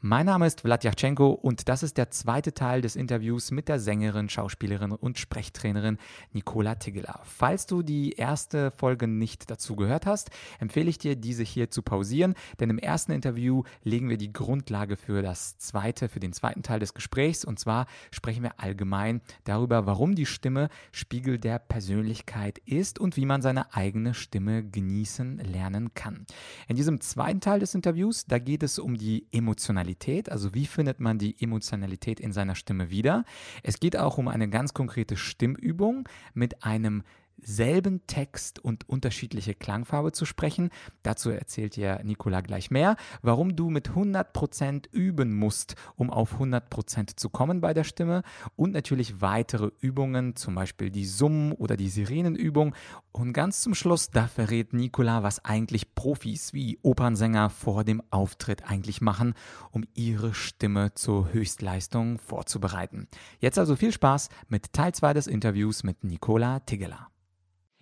Mein Name ist Vladyachenko und das ist der zweite Teil des Interviews mit der Sängerin, Schauspielerin und Sprechtrainerin Nicola Tigela. Falls du die erste Folge nicht dazu gehört hast, empfehle ich dir, diese hier zu pausieren, denn im ersten Interview legen wir die Grundlage für das zweite, für den zweiten Teil des Gesprächs und zwar sprechen wir allgemein darüber, warum die Stimme Spiegel der Persönlichkeit ist und wie man seine eigene Stimme genießen lernen kann. In diesem zweiten Teil des Interviews, da geht es um die Emotionalität Emotionalität, also wie findet man die Emotionalität in seiner Stimme wieder. Es geht auch um eine ganz konkrete Stimmübung mit einem selben Text und unterschiedliche Klangfarbe zu sprechen. Dazu erzählt dir Nicola gleich mehr, warum du mit 100% üben musst, um auf 100% zu kommen bei der Stimme und natürlich weitere Übungen, zum Beispiel die Summen- oder die Sirenenübung. Und ganz zum Schluss, da verrät Nicola, was eigentlich Profis wie Opernsänger vor dem Auftritt eigentlich machen, um ihre Stimme zur Höchstleistung vorzubereiten. Jetzt also viel Spaß mit Teil 2 des Interviews mit Nicola Tigela.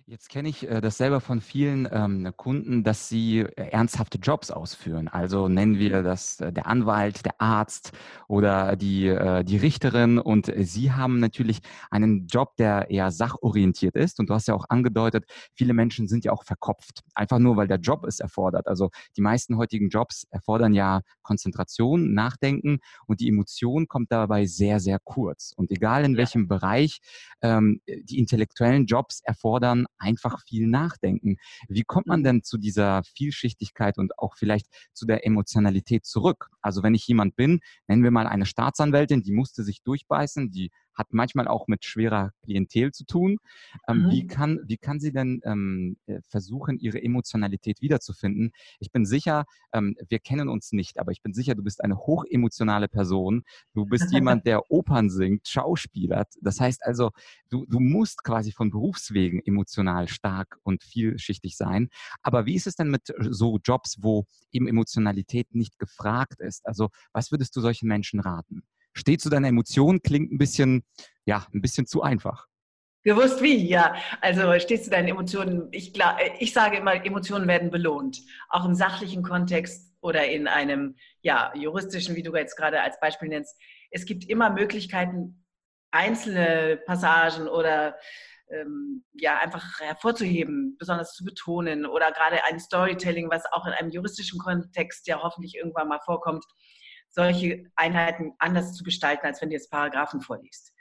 Jetzt kenne ich äh, das selber von vielen ähm, Kunden, dass sie äh, ernsthafte Jobs ausführen. Also nennen wir das äh, der Anwalt, der Arzt oder die, die Richterin. Und sie haben natürlich einen Job, der eher sachorientiert ist. Und du hast ja auch angedeutet, viele Menschen sind ja auch verkopft. Einfach nur, weil der Job es erfordert. Also die meisten heutigen Jobs erfordern ja Konzentration, Nachdenken und die Emotion kommt dabei sehr, sehr kurz. Und egal in welchem Bereich, ähm, die intellektuellen Jobs erfordern einfach viel nachdenken. Wie kommt man denn zu dieser Vielschichtigkeit und auch vielleicht zu der Emotionalität zurück? Also wenn ich jemand bin, nennen wir mal eine Staatsanwältin, die musste sich durchbeißen, die hat manchmal auch mit schwerer Klientel zu tun. Ähm, mhm. wie, kann, wie kann sie denn ähm, äh, versuchen, ihre Emotionalität wiederzufinden? Ich bin sicher, ähm, wir kennen uns nicht, aber ich bin sicher, du bist eine hochemotionale Person. Du bist jemand, der Opern singt, Schauspielert. Das heißt also, du, du musst quasi von Berufswegen emotional stark und vielschichtig sein. Aber wie ist es denn mit so Jobs, wo eben Emotionalität nicht gefragt ist? Also was würdest du solchen Menschen raten? Steh zu deiner Emotion klingt ein bisschen, ja, ein bisschen zu einfach. Gewusst wie, ja. Also stehst du deinen Emotionen. Ich, ich sage immer, Emotionen werden belohnt. Auch im sachlichen Kontext oder in einem ja, juristischen, wie du jetzt gerade als Beispiel nennst. Es gibt immer Möglichkeiten, einzelne Passagen oder ähm, ja, einfach hervorzuheben, besonders zu betonen oder gerade ein Storytelling, was auch in einem juristischen Kontext ja hoffentlich irgendwann mal vorkommt, solche Einheiten anders zu gestalten, als wenn du jetzt Paragraphen vorliest.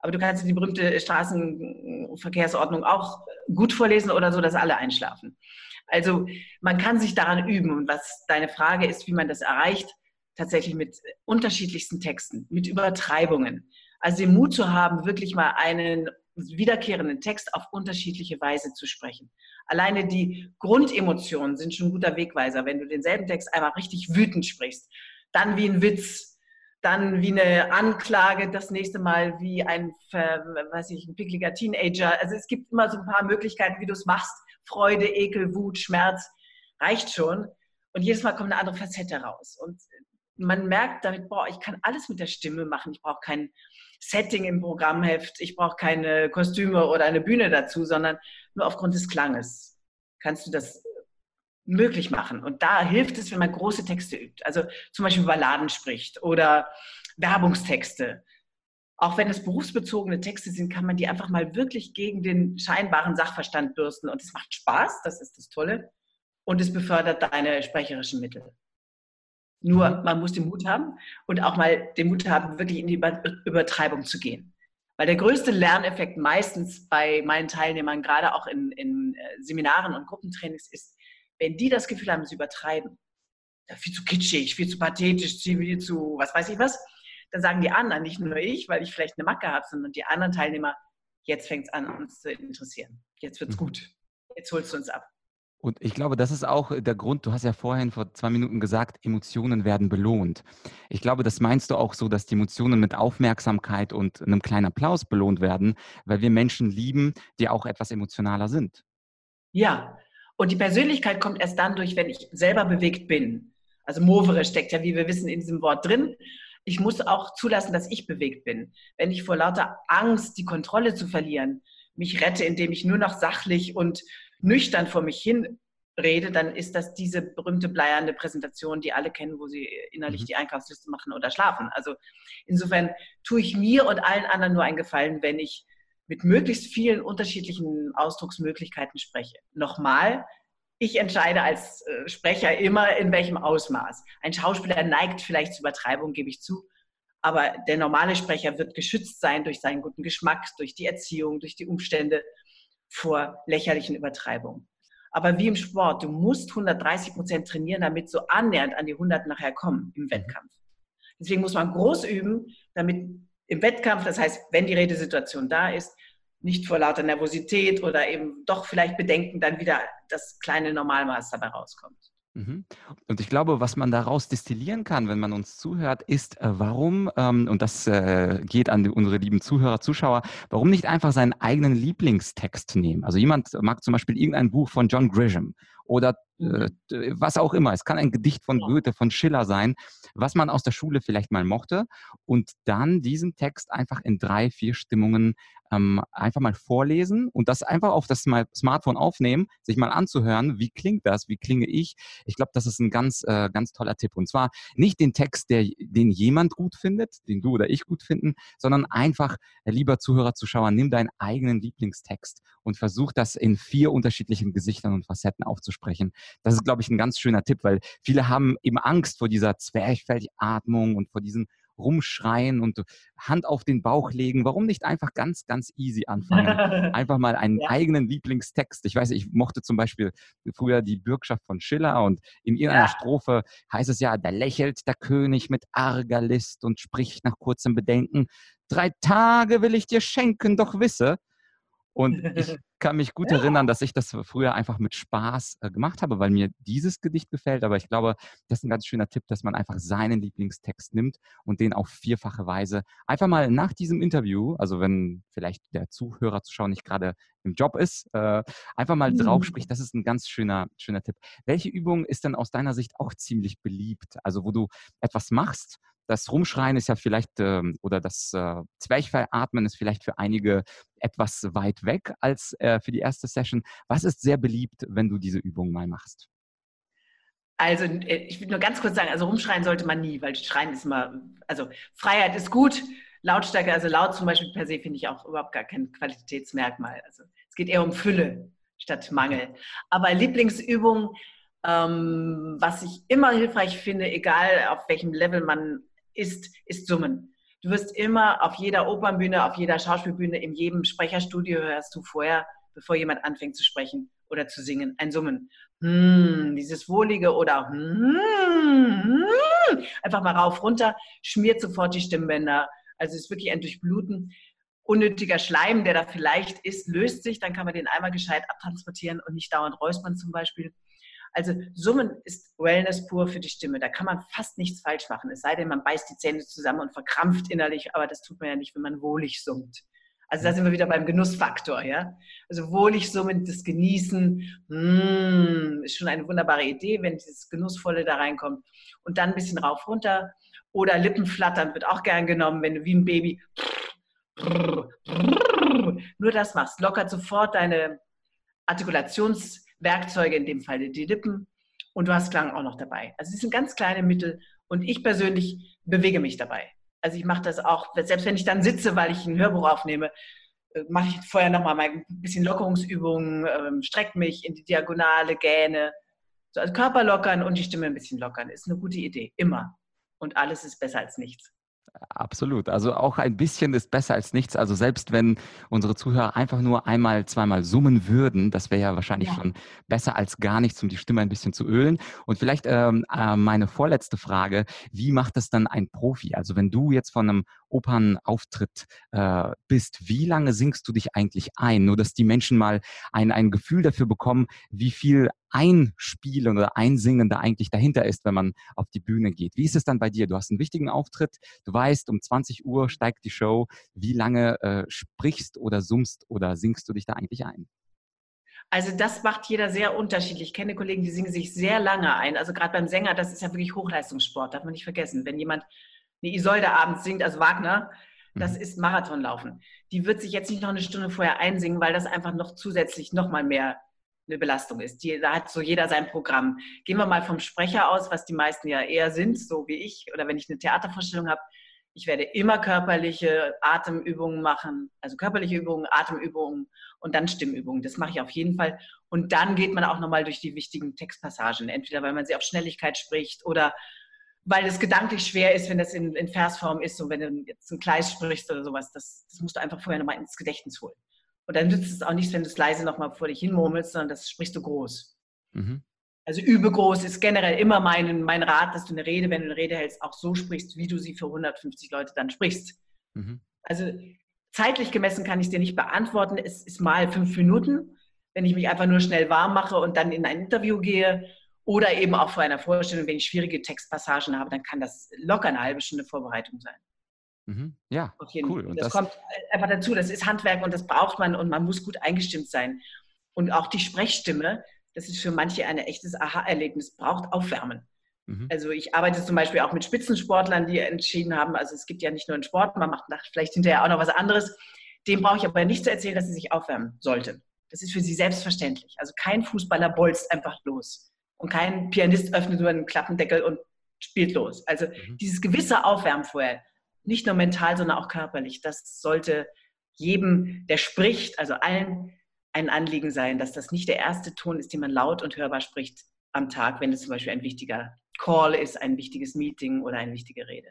Aber du kannst die berühmte Straßenverkehrsordnung auch gut vorlesen oder so, dass alle einschlafen. Also man kann sich daran üben. Und was deine Frage ist, wie man das erreicht, tatsächlich mit unterschiedlichsten Texten, mit Übertreibungen. Also den Mut zu haben, wirklich mal einen wiederkehrenden Text auf unterschiedliche Weise zu sprechen. Alleine die Grundemotionen sind schon ein guter Wegweiser. Wenn du denselben Text einmal richtig wütend sprichst, dann wie ein Witz, dann wie eine Anklage, das nächste Mal wie ein, weiß ich, ein pickliger Teenager. Also es gibt immer so ein paar Möglichkeiten, wie du es machst. Freude, Ekel, Wut, Schmerz, reicht schon. Und jedes Mal kommt eine andere Facette raus. Und man merkt damit, boah, ich kann alles mit der Stimme machen. Ich brauche kein Setting im Programmheft, ich brauche keine Kostüme oder eine Bühne dazu, sondern nur aufgrund des Klanges kannst du das möglich machen. Und da hilft es, wenn man große Texte übt. Also zum Beispiel Balladen spricht oder Werbungstexte. Auch wenn es berufsbezogene Texte sind, kann man die einfach mal wirklich gegen den scheinbaren Sachverstand bürsten. Und es macht Spaß, das ist das Tolle. Und es befördert deine sprecherischen Mittel. Nur mhm. man muss den Mut haben und auch mal den Mut haben, wirklich in die Übertreibung zu gehen. Weil der größte Lerneffekt meistens bei meinen Teilnehmern, gerade auch in, in äh, Seminaren und Gruppentrainings, ist, wenn die das Gefühl haben, sie übertreiben, viel zu kitschig, viel zu pathetisch, viel zu was weiß ich was, dann sagen die anderen, nicht nur ich, weil ich vielleicht eine Macke habe, sondern die anderen Teilnehmer, jetzt fängt es an, uns zu interessieren. Jetzt wird es mhm. gut. Jetzt holst du uns ab. Und ich glaube, das ist auch der Grund, du hast ja vorhin vor zwei Minuten gesagt, Emotionen werden belohnt. Ich glaube, das meinst du auch so, dass die Emotionen mit Aufmerksamkeit und einem kleinen Applaus belohnt werden, weil wir Menschen lieben, die auch etwas emotionaler sind. Ja, und die Persönlichkeit kommt erst dann durch, wenn ich selber bewegt bin. Also movere steckt ja, wie wir wissen, in diesem Wort drin. Ich muss auch zulassen, dass ich bewegt bin. Wenn ich vor lauter Angst, die Kontrolle zu verlieren, mich rette, indem ich nur noch sachlich und nüchtern vor mich hin rede, dann ist das diese berühmte bleierne Präsentation, die alle kennen, wo sie innerlich mhm. die Einkaufsliste machen oder schlafen. Also insofern tue ich mir und allen anderen nur einen Gefallen, wenn ich mit möglichst vielen unterschiedlichen Ausdrucksmöglichkeiten spreche. Nochmal, ich entscheide als äh, Sprecher immer, in welchem Ausmaß. Ein Schauspieler neigt vielleicht zu Übertreibung, gebe ich zu. Aber der normale Sprecher wird geschützt sein durch seinen guten Geschmack, durch die Erziehung, durch die Umstände vor lächerlichen Übertreibungen. Aber wie im Sport, du musst 130 Prozent trainieren, damit so annähernd an die 100 nachher kommen im Wettkampf. Deswegen muss man groß üben, damit im Wettkampf, das heißt, wenn die Redesituation da ist, nicht vor lauter Nervosität oder eben doch vielleicht Bedenken dann wieder das kleine Normalmaß dabei rauskommt. Mhm. Und ich glaube, was man daraus destillieren kann, wenn man uns zuhört, ist, äh, warum, ähm, und das äh, geht an unsere lieben Zuhörer, Zuschauer, warum nicht einfach seinen eigenen Lieblingstext nehmen? Also jemand mag zum Beispiel irgendein Buch von John Grisham oder. Was auch immer. Es kann ein Gedicht von Goethe, von Schiller sein, was man aus der Schule vielleicht mal mochte und dann diesen Text einfach in drei, vier Stimmungen ähm, einfach mal vorlesen und das einfach auf das Smartphone aufnehmen, sich mal anzuhören, wie klingt das, wie klinge ich. Ich glaube, das ist ein ganz, äh, ganz toller Tipp. Und zwar nicht den Text, der, den jemand gut findet, den du oder ich gut finden, sondern einfach, äh, lieber Zuhörer, Zuschauer, nimm deinen eigenen Lieblingstext und versuch das in vier unterschiedlichen Gesichtern und Facetten aufzusprechen. Das ist, glaube ich, ein ganz schöner Tipp, weil viele haben eben Angst vor dieser Zwerchfellatmung und vor diesen rumschreien und Hand auf den Bauch legen. Warum nicht einfach ganz, ganz easy anfangen? Einfach mal einen ja. eigenen Lieblingstext. Ich weiß, ich mochte zum Beispiel früher die Bürgschaft von Schiller und in irgendeiner ja. Strophe heißt es ja, da lächelt der König mit arger List und spricht nach kurzem Bedenken, drei Tage will ich dir schenken, doch wisse, und ich kann mich gut ja. erinnern, dass ich das früher einfach mit Spaß äh, gemacht habe, weil mir dieses Gedicht gefällt. Aber ich glaube, das ist ein ganz schöner Tipp, dass man einfach seinen Lieblingstext nimmt und den auf vierfache Weise einfach mal nach diesem Interview, also wenn vielleicht der Zuhörer, Zuschauer nicht gerade im Job ist, äh, einfach mal mhm. drauf spricht. Das ist ein ganz schöner, schöner Tipp. Welche Übung ist denn aus deiner Sicht auch ziemlich beliebt? Also wo du etwas machst, das Rumschreien ist ja vielleicht, ähm, oder das äh, Zwerchfellatmen ist vielleicht für einige etwas weit weg als äh, für die erste Session. Was ist sehr beliebt, wenn du diese Übung mal machst? Also äh, ich will nur ganz kurz sagen, also rumschreien sollte man nie, weil Schreien ist immer, also Freiheit ist gut, Lautstärke, also laut zum Beispiel per se finde ich auch überhaupt gar kein Qualitätsmerkmal. Also es geht eher um Fülle statt Mangel. Aber Lieblingsübung, ähm, was ich immer hilfreich finde, egal auf welchem Level man ist, ist Summen. Du wirst immer auf jeder Opernbühne, auf jeder Schauspielbühne, in jedem Sprecherstudio hörst du vorher, bevor jemand anfängt zu sprechen oder zu singen, ein Summen. Hm, dieses wohlige oder hm, hm, einfach mal rauf, runter, schmiert sofort die Stimmbänder. Also es ist wirklich ein Durchbluten. Unnötiger Schleim, der da vielleicht ist, löst sich, dann kann man den einmal gescheit abtransportieren und nicht dauernd räuspern zum Beispiel. Also Summen ist Wellness pur für die Stimme. Da kann man fast nichts falsch machen. Es sei denn, man beißt die Zähne zusammen und verkrampft innerlich, aber das tut man ja nicht, wenn man wohlig summt. Also da sind wir wieder beim Genussfaktor, ja. Also wohlig summend, das Genießen, mm, ist schon eine wunderbare Idee, wenn dieses Genussvolle da reinkommt. Und dann ein bisschen rauf, runter. Oder Lippen flattern wird auch gern genommen, wenn du wie ein Baby nur das machst. Lockert sofort deine Artikulations- Werkzeuge, in dem Fall die Lippen und du hast Klang auch noch dabei. Also es sind ganz kleine Mittel und ich persönlich bewege mich dabei. Also ich mache das auch, selbst wenn ich dann sitze, weil ich ein Hörbuch aufnehme, äh, mache ich vorher nochmal ein bisschen Lockerungsübungen, ähm, strecke mich in die Diagonale, gähne. So, also Körper lockern und die Stimme ein bisschen lockern. Ist eine gute Idee, immer. Und alles ist besser als nichts. Absolut. Also auch ein bisschen ist besser als nichts. Also selbst wenn unsere Zuhörer einfach nur einmal, zweimal summen würden, das wäre ja wahrscheinlich ja. schon besser als gar nichts, um die Stimme ein bisschen zu ölen. Und vielleicht ähm, äh, meine vorletzte Frage, wie macht das dann ein Profi? Also wenn du jetzt von einem Opernauftritt äh, bist, wie lange singst du dich eigentlich ein? Nur dass die Menschen mal ein, ein Gefühl dafür bekommen, wie viel Einspielen oder Einsingen da eigentlich dahinter ist, wenn man auf die Bühne geht. Wie ist es dann bei dir? Du hast einen wichtigen Auftritt, du weißt, um 20 Uhr steigt die Show. Wie lange äh, sprichst oder summst oder singst du dich da eigentlich ein? Also das macht jeder sehr unterschiedlich. Ich kenne Kollegen, die singen sich sehr lange ein. Also gerade beim Sänger, das ist ja wirklich Hochleistungssport, darf man nicht vergessen. Wenn jemand eine Isolde abends singt, also Wagner, Das mhm. ist Marathonlaufen. Die wird sich jetzt nicht noch eine Stunde vorher einsingen, weil das einfach noch zusätzlich noch mal mehr eine Belastung ist. Die, da hat so jeder sein Programm. Gehen wir mal vom Sprecher aus, was die meisten ja eher sind, so wie ich, oder wenn ich eine Theatervorstellung habe. Ich werde immer körperliche Atemübungen machen, also körperliche Übungen, Atemübungen und dann Stimmübungen. Das mache ich auf jeden Fall. Und dann geht man auch nochmal durch die wichtigen Textpassagen. Entweder weil man sie auf Schnelligkeit spricht oder weil es gedanklich schwer ist, wenn das in, in Versform ist, so wenn du jetzt ein Kleis sprichst oder sowas. Das, das musst du einfach vorher nochmal ins Gedächtnis holen. Und dann nützt es auch nichts, wenn du es leise nochmal vor dich hinmurmelst, sondern das sprichst du groß. Mhm. Also übe groß ist generell immer mein, mein Rat, dass du eine Rede, wenn du eine Rede hältst, auch so sprichst, wie du sie für 150 Leute dann sprichst. Mhm. Also zeitlich gemessen kann ich dir nicht beantworten. Es ist mal fünf Minuten, wenn ich mich einfach nur schnell warm mache und dann in ein Interview gehe. Oder eben auch vor einer Vorstellung, wenn ich schwierige Textpassagen habe, dann kann das locker eine halbe Stunde Vorbereitung sein. Mhm. Ja, cool. Und das, das kommt einfach dazu. Das ist Handwerk und das braucht man und man muss gut eingestimmt sein. Und auch die Sprechstimme, das ist für manche ein echtes Aha-Erlebnis, braucht Aufwärmen. Mhm. Also ich arbeite zum Beispiel auch mit Spitzensportlern, die entschieden haben, also es gibt ja nicht nur einen Sport, man macht vielleicht hinterher auch noch was anderes. Dem brauche ich aber nicht zu erzählen, dass sie sich aufwärmen sollte. Das ist für sie selbstverständlich. Also kein Fußballer bolzt einfach los. Und kein Pianist öffnet nur einen Klappendeckel und spielt los. Also mhm. dieses gewisse Aufwärmen vorher, nicht nur mental, sondern auch körperlich. Das sollte jedem, der spricht, also allen ein Anliegen sein, dass das nicht der erste Ton ist, den man laut und hörbar spricht am Tag, wenn es zum Beispiel ein wichtiger Call ist, ein wichtiges Meeting oder eine wichtige Rede.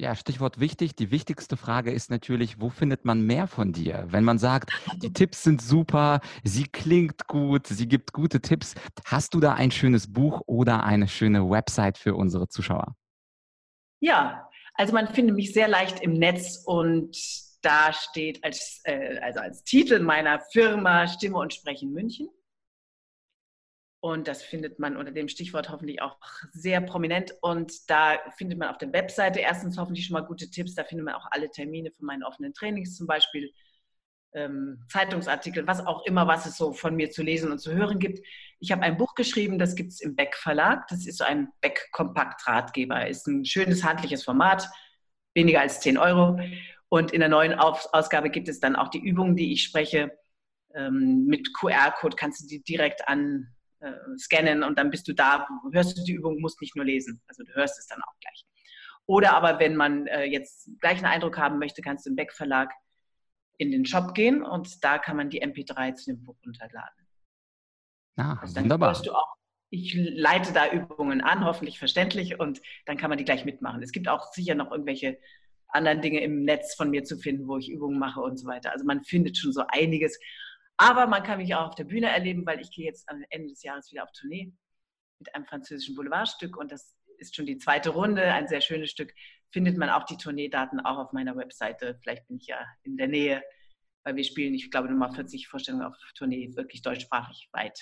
Ja, Stichwort wichtig. Die wichtigste Frage ist natürlich, wo findet man mehr von dir? Wenn man sagt, die Tipps sind super, sie klingt gut, sie gibt gute Tipps, hast du da ein schönes Buch oder eine schöne Website für unsere Zuschauer? Ja, also man findet mich sehr leicht im Netz und da steht als, äh, also als Titel meiner Firma Stimme und Sprechen München. Und das findet man unter dem Stichwort hoffentlich auch sehr prominent. Und da findet man auf der Webseite erstens hoffentlich schon mal gute Tipps. Da findet man auch alle Termine für meine offenen Trainings zum Beispiel ähm, Zeitungsartikel, was auch immer, was es so von mir zu lesen und zu hören gibt. Ich habe ein Buch geschrieben, das gibt es im Beck Verlag. Das ist so ein Beck Kompakt Ratgeber. Ist ein schönes handliches Format, weniger als 10 Euro. Und in der neuen Ausgabe gibt es dann auch die Übungen, die ich spreche. Ähm, mit QR-Code kannst du die direkt an äh, scannen und dann bist du da, hörst du die Übung, musst nicht nur lesen. Also du hörst es dann auch gleich. Oder aber wenn man äh, jetzt gleich einen Eindruck haben möchte, kannst du im Beck Verlag in den Shop gehen und da kann man die MP3 zu dem Buch runterladen. Ah, also wunderbar. Auch, ich leite da Übungen an, hoffentlich verständlich, und dann kann man die gleich mitmachen. Es gibt auch sicher noch irgendwelche anderen Dinge im Netz von mir zu finden, wo ich Übungen mache und so weiter. Also man findet schon so einiges. Aber man kann mich auch auf der Bühne erleben, weil ich gehe jetzt am Ende des Jahres wieder auf Tournee mit einem französischen Boulevardstück und das ist schon die zweite Runde, ein sehr schönes Stück findet man auch die Tourneedaten auch auf meiner Webseite. Vielleicht bin ich ja in der Nähe, weil wir spielen, ich glaube, Nummer 40 Vorstellungen auf Tournee, wirklich deutschsprachig weit.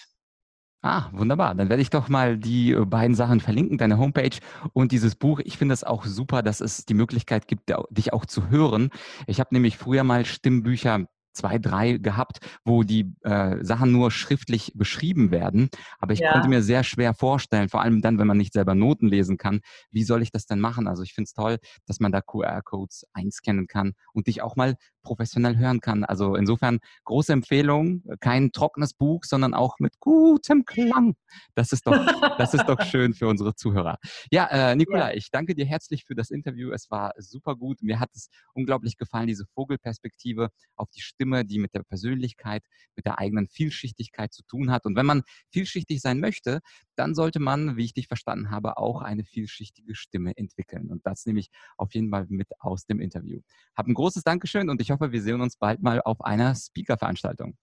Ah, wunderbar. Dann werde ich doch mal die äh, beiden Sachen verlinken, deine Homepage und dieses Buch. Ich finde es auch super, dass es die Möglichkeit gibt, dich auch zu hören. Ich habe nämlich früher mal Stimmbücher zwei, drei gehabt, wo die äh, Sachen nur schriftlich beschrieben werden. Aber ich ja. konnte mir sehr schwer vorstellen, vor allem dann, wenn man nicht selber Noten lesen kann, wie soll ich das denn machen? Also ich finde es toll, dass man da QR-Codes einscannen kann und dich auch mal professionell hören kann. Also insofern große Empfehlung, kein trockenes Buch, sondern auch mit gutem Klang. Das ist doch, das ist doch schön für unsere Zuhörer. Ja, äh, Nicola, ja. ich danke dir herzlich für das Interview. Es war super gut. Mir hat es unglaublich gefallen, diese Vogelperspektive auf die Stimme, die mit der Persönlichkeit, mit der eigenen Vielschichtigkeit zu tun hat. Und wenn man vielschichtig sein möchte, dann sollte man, wie ich dich verstanden habe, auch eine vielschichtige Stimme entwickeln. Und das nehme ich auf jeden Fall mit aus dem Interview. Hab ein großes Dankeschön und ich hoffe, wir sehen uns bald mal auf einer Speaker-Veranstaltung.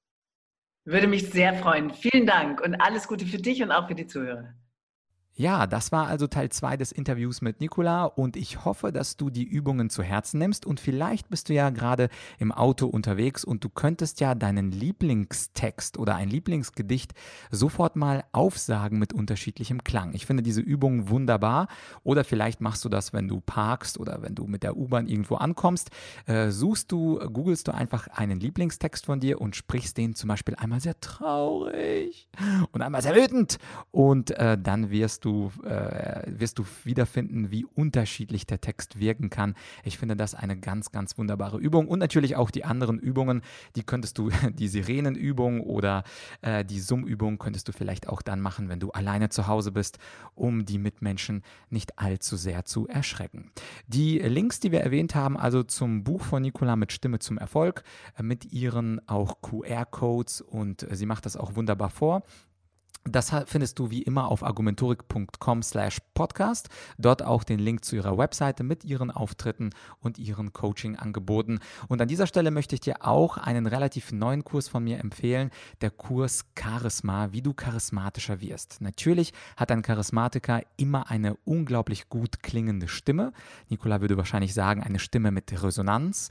Würde mich sehr freuen. Vielen Dank und alles Gute für dich und auch für die Zuhörer. Ja, das war also Teil 2 des Interviews mit Nicola und ich hoffe, dass du die Übungen zu Herzen nimmst und vielleicht bist du ja gerade im Auto unterwegs und du könntest ja deinen Lieblingstext oder ein Lieblingsgedicht sofort mal aufsagen mit unterschiedlichem Klang. Ich finde diese Übung wunderbar oder vielleicht machst du das, wenn du parkst oder wenn du mit der U-Bahn irgendwo ankommst, äh, suchst du, googelst du einfach einen Lieblingstext von dir und sprichst den zum Beispiel einmal sehr traurig und einmal sehr wütend und äh, dann wirst wirst du, äh, wirst du wiederfinden, wie unterschiedlich der Text wirken kann. Ich finde das eine ganz, ganz wunderbare Übung. Und natürlich auch die anderen Übungen, die könntest du, die Sirenenübung oder äh, die Summübung könntest du vielleicht auch dann machen, wenn du alleine zu Hause bist, um die Mitmenschen nicht allzu sehr zu erschrecken. Die Links, die wir erwähnt haben, also zum Buch von Nicola mit Stimme zum Erfolg, äh, mit ihren auch QR-Codes und äh, sie macht das auch wunderbar vor. Das findest du wie immer auf argumentorik.com slash podcast. Dort auch den Link zu ihrer Webseite mit ihren Auftritten und ihren Coaching-Angeboten. Und an dieser Stelle möchte ich dir auch einen relativ neuen Kurs von mir empfehlen, der Kurs Charisma, wie du charismatischer wirst. Natürlich hat ein Charismatiker immer eine unglaublich gut klingende Stimme. Nicola würde wahrscheinlich sagen, eine Stimme mit Resonanz,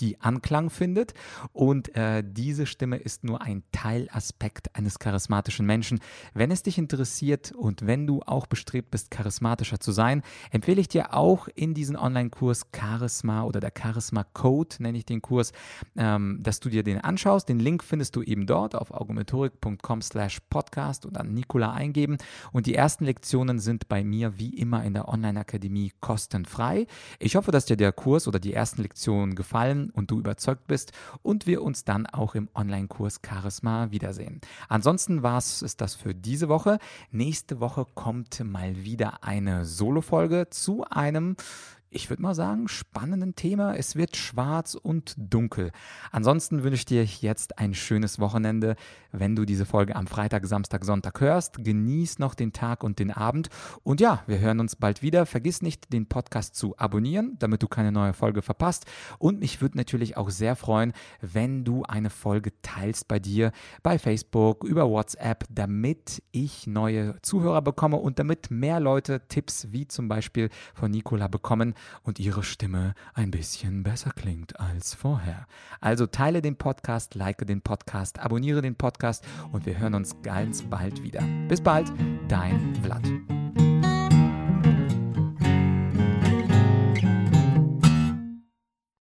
die Anklang findet. Und äh, diese Stimme ist nur ein Teilaspekt eines charismatischen Menschen. Wenn es dich interessiert und wenn du auch bestrebt bist, charismatischer zu sein, empfehle ich dir auch in diesen Online-Kurs Charisma oder der Charisma Code, nenne ich den Kurs, ähm, dass du dir den anschaust. Den Link findest du eben dort auf argumentorik.com slash podcast und an Nikola eingeben. Und die ersten Lektionen sind bei mir wie immer in der Online-Akademie kostenfrei. Ich hoffe, dass dir der Kurs oder die ersten Lektionen gefallen und du überzeugt bist und wir uns dann auch im Online-Kurs Charisma wiedersehen. Ansonsten war es das für diese Woche. Nächste Woche kommt mal wieder eine Solo-Folge zu einem ich würde mal sagen, spannenden Thema. Es wird schwarz und dunkel. Ansonsten wünsche ich dir jetzt ein schönes Wochenende. Wenn du diese Folge am Freitag, Samstag, Sonntag hörst, genieß noch den Tag und den Abend. Und ja, wir hören uns bald wieder. Vergiss nicht, den Podcast zu abonnieren, damit du keine neue Folge verpasst. Und mich würde natürlich auch sehr freuen, wenn du eine Folge teilst bei dir, bei Facebook, über WhatsApp, damit ich neue Zuhörer bekomme und damit mehr Leute Tipps wie zum Beispiel von Nicola bekommen und ihre Stimme ein bisschen besser klingt als vorher. Also teile den Podcast, like den Podcast, abonniere den Podcast und wir hören uns ganz bald wieder. Bis bald, dein Vlad.